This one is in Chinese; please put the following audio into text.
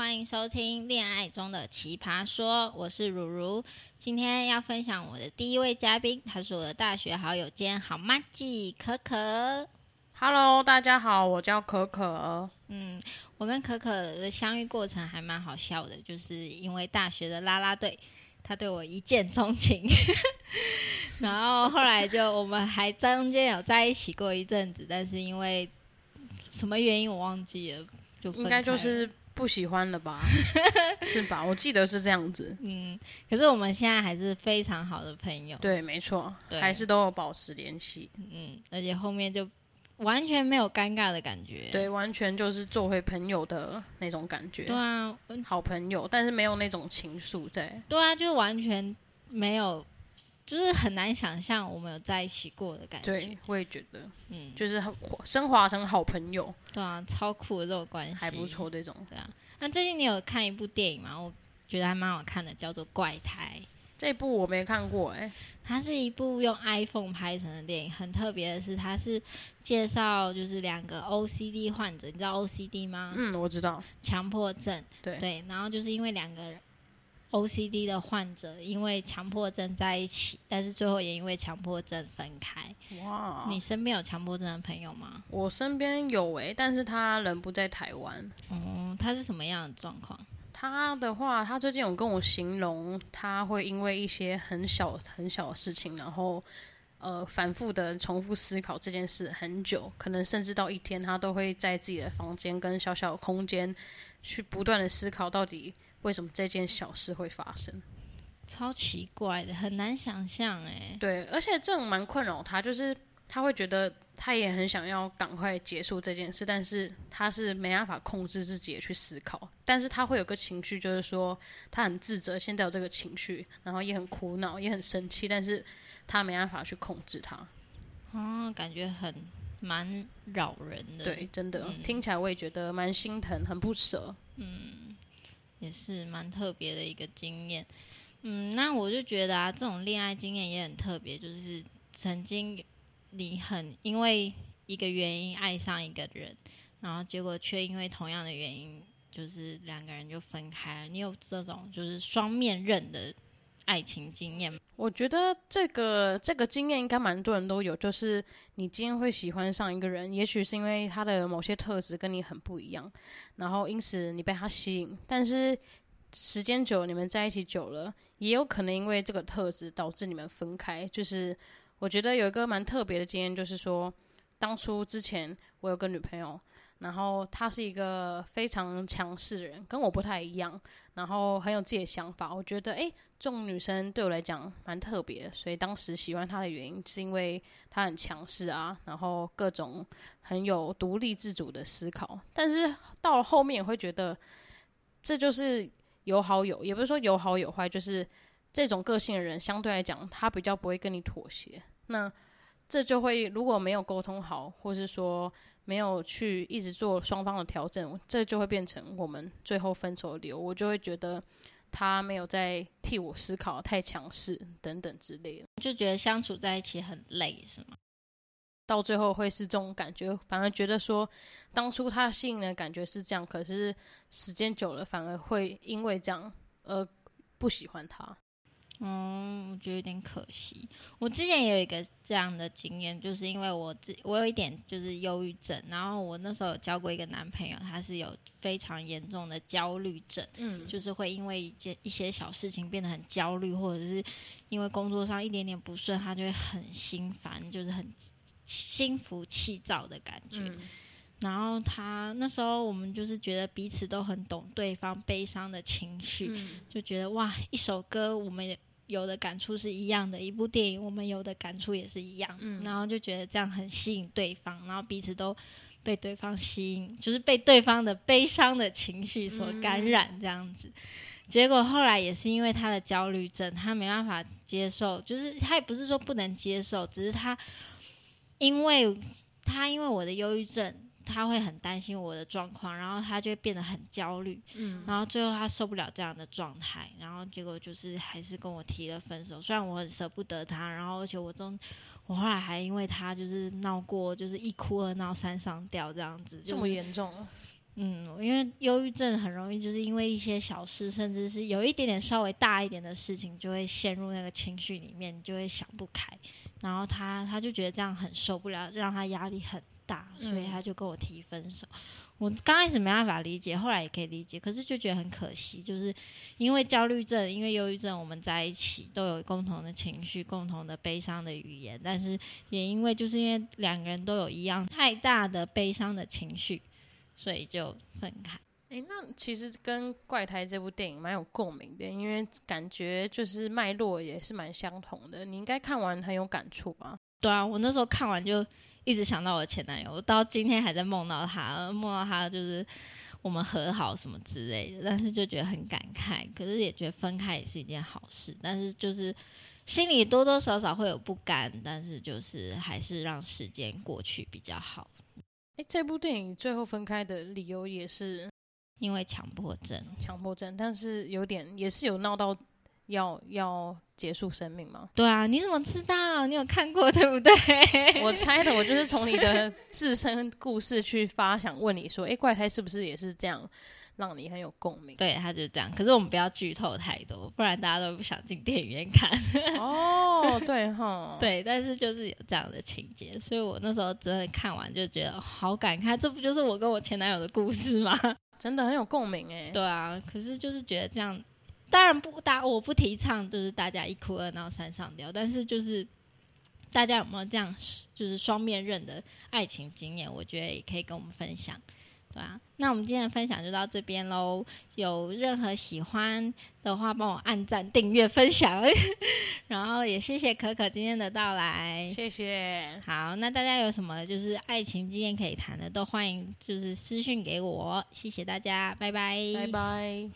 欢迎收听《恋爱中的奇葩说》，我是如如。今天要分享我的第一位嘉宾，他是我的大学好友兼好妈鸡可可。Hello，大家好，我叫可可。嗯，我跟可可的相遇过程还蛮好笑的，就是因为大学的啦啦队，他对我一见钟情，然后后来就我们还中间有在一起过一阵子，但是因为什么原因我忘记了，就分应该就是不喜欢了吧？是吧？我记得是这样子。嗯，可是我们现在还是非常好的朋友，对，没错，对还是都有保持联系。嗯，而且后面就完全没有尴尬的感觉，对，完全就是做回朋友的那种感觉，对啊，嗯好朋友，但是没有那种情愫在。对啊，就是完全没有，就是很难想象我们有在一起过的感觉。对，我也觉得，嗯，就是很升华成好朋友，对啊，超酷的这种关系，还不。错。这种对啊，那最近你有看一部电影吗？我觉得还蛮好看的，叫做《怪胎》。这部我没看过、哎，它是一部用 iPhone 拍成的电影，很特别的是，它是介绍就是两个 OCD 患者，你知道 OCD 吗？嗯，我知道，强迫症。对，对，然后就是因为两个 OCD 的患者因为强迫症在一起，但是最后也因为强迫症分开。哇，你身边有强迫症的朋友吗？我身边有诶、但是他人不在台湾。哦，他是什么样的状况？他的话，他最近有跟我形容，他会因为一些很小很小的事情，然后呃反复的重复思考这件事很久，可能甚至到一天，他都会在自己的房间跟小小的空间去不断的思考，到底为什么这件小事会发生。超奇怪的，很难想象哎。对，而且这种蛮困扰他，就是他会觉得他也很想要赶快结束这件事，但是他是没办法控制自己的去思考，但是他会有个情绪，就是说他很自责，现在有这个情绪，然后也很苦恼，也很生气，但是他没办法去控制他。哦，感觉很蛮扰人的。对，，真的、嗯听起来我也觉得蛮心疼，很不舍。也是蛮特别的一个经验。嗯，那我就觉得啊，这种恋爱经验也很特别，就是曾经你很因为一个原因爱上一个人，然后结果却因为同样的原因，就是两个人就分开了。你有这种就是双面刃的爱情经验？我觉得这个这个经验应该蛮多人都有，就是你今天会喜欢上一个人，也许是因为他的某些特质跟你很不一样，然后因此你被他吸引，但是时间久，你们在一起久了，也有可能因为这个特质导致你们分开。就是我觉得有一个蛮特别的经验，就是说当初之前我有个女朋友。然后她是一个非常强势的人，跟我不太一样，然后很有自己的想法。我觉得，诶，这种女生对我来讲蛮特别，所以当时喜欢她的原因是因为她很强势啊，然后各种很有独立自主的思考。但是到了后面也会觉得，这就是有好有，也不是说有好有坏，就是这种个性的人相对来讲，他比较不会跟你妥协。那这就会如果没有沟通好，或是说没有去一直做双方的调整，这就会变成我们最后分手的理由。我就会觉得他没有在替我思考，太强势等等之类的，就觉得相处在一起很累，是吗？到最后会是这种感觉。反而觉得说，当初他吸引的感觉是这样，可是时间久了，反而会因为这样而不喜欢他。嗯，我觉得有点可惜。我之前也有一个这样的经验，就是因为我自我有一点就是忧郁症，然后我那时候有交过一个男朋友，他是有非常严重的焦虑症，嗯，就是会因为一件一些小事情变得很焦虑，或者是因为工作上一点点不顺，他就会很心烦，就是很心浮气躁的感觉。嗯然后他那时候我们就是觉得彼此都很懂对方悲伤的情绪，嗯就觉得哇，一首歌我们有的感触是一样的，一部电影我们有的感触也是一样，嗯。然后就觉得这样很吸引对方，然后彼此都被对方吸引，就是被对方的悲伤的情绪所感染这样子。结果后来也是因为他的焦虑症，他没办法接受，就是他也不是说不能接受，只是他因为他因为我的忧郁症，他会很担心我的状况，然后他就会变得很焦虑，嗯然后最后他受不了这样的状态，然后结果就是还是跟我提了分手。虽然我很舍不得他，然后而且我中我后来还因为他就是闹过，就是一哭二闹三上吊这样子，这么严重，嗯，因为忧郁症很容易就是因为一些小事，甚至是有一点点稍微大一点的事情，就会陷入那个情绪里面，你就会想不开。然后他他就觉得这样很受不了，让他压力很大，所以嗯他就跟我提分手。我刚开始没办法理解，后来也可以理解，可是就觉得很可惜，就是因为焦虑症，因为忧郁症，我们在一起都有共同的情绪、共同的悲伤的语言，但是也因为就是因为两个人都有一样太大的悲伤的情绪，所以就分开。诶，那其实跟《怪胎》这部电影蛮有共鸣的，因为感觉就是脉络也是蛮相同的。你应该看完很有感触吧？对啊，我那时候看完就一直想到我前男友，我到今天还在梦到他，梦到他就是我们和好什么之类的，但是就觉得很感慨，可是也觉得分开也是一件好事，但是就是心里多多少少会有不甘，但是就是还是让时间过去比较好，诶，这部电影最后分开的理由也是因为强迫症。强迫症，但是有点也是有闹到要要结束生命吗？对啊，你怎么知道？你有看过对不对？我猜的，我就是从你的自身故事去发想，问你说，诶，怪胎是不是也是这样，让你很有共鸣？对，他就是这样。可是我们不要剧透太多，不然大家都不想进电影院看。哦，对哈，，对，但是就是有这样的情节，所以我那时候真的看完就觉得哦好感慨，这不就是我跟我前男友的故事吗？真的很有共鸣哎。对啊，可是就是觉得这样，当然不大，我不提倡就是大家一哭二闹三上吊，但是就是大家有没有这样就是双面刃的爱情经验，我觉得也可以跟我们分享。对啊，那我们今天的分享就到这边喽。有任何喜欢的话，帮我按赞、订阅、分享，然后也谢谢可可今天的到来。谢谢，好，那大家有什么就是爱情经验可以谈的，都欢迎就是私讯给我，谢谢大家，拜拜，拜拜。